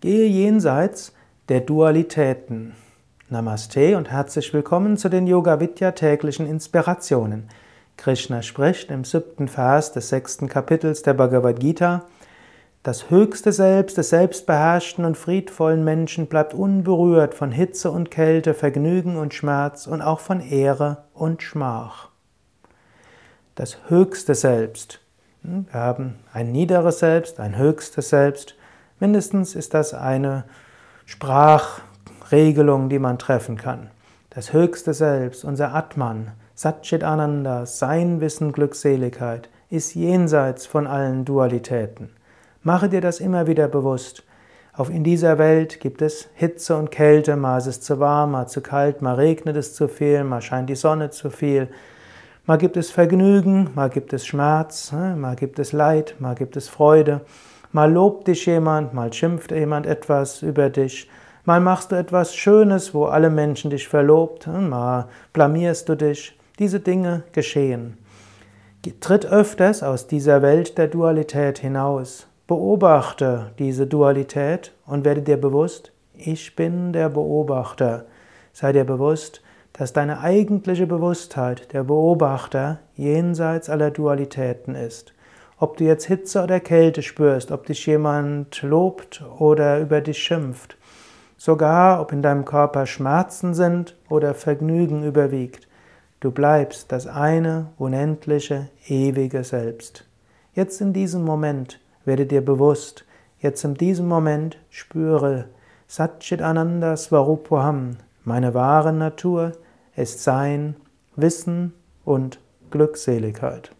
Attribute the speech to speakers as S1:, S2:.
S1: Gehe jenseits der Dualitäten. Namaste und herzlich willkommen zu den Yoga Vidya täglichen Inspirationen. Krishna spricht im siebten Vers des sechsten Kapitels der Bhagavad Gita. Das höchste Selbst des selbstbeherrschten und friedvollen Menschen bleibt unberührt von Hitze und Kälte, Vergnügen und Schmerz und auch von Ehre und Schmach. Das höchste Selbst. Hm, wir haben ein niederes Selbst, ein höchstes Selbst Mindestens ist das eine Sprachregelung, die man treffen kann. Das höchste Selbst, unser Atman, Satchit Ananda, sein Wissen, Glückseligkeit, ist jenseits von allen Dualitäten. Mache dir das immer wieder bewusst. Auch in dieser Welt gibt es Hitze und Kälte, mal ist es zu warm, mal zu kalt, mal regnet es zu viel, mal scheint die Sonne zu viel. Mal gibt es Vergnügen, mal gibt es Schmerz, ne, mal gibt es Leid, mal gibt es Freude. Mal lobt dich jemand, mal schimpft jemand etwas über dich, mal machst du etwas Schönes, wo alle Menschen dich verlobt, mal blamierst du dich. Diese Dinge geschehen. Tritt öfters aus dieser Welt der Dualität hinaus. Beobachte diese Dualität und werde dir bewusst, ich bin der Beobachter. Sei dir bewusst, dass deine eigentliche Bewusstheit, der Beobachter, jenseits aller Dualitäten ist. Ob du jetzt Hitze oder Kälte spürst, ob dich jemand lobt oder über dich schimpft, sogar ob in deinem Körper Schmerzen sind oder Vergnügen überwiegt, du bleibst das eine unendliche, ewige Selbst. Jetzt in diesem Moment werde dir bewusst, jetzt in diesem Moment spüre Satchit Ananda Svarupoham, meine wahre Natur ist Sein, Wissen und Glückseligkeit.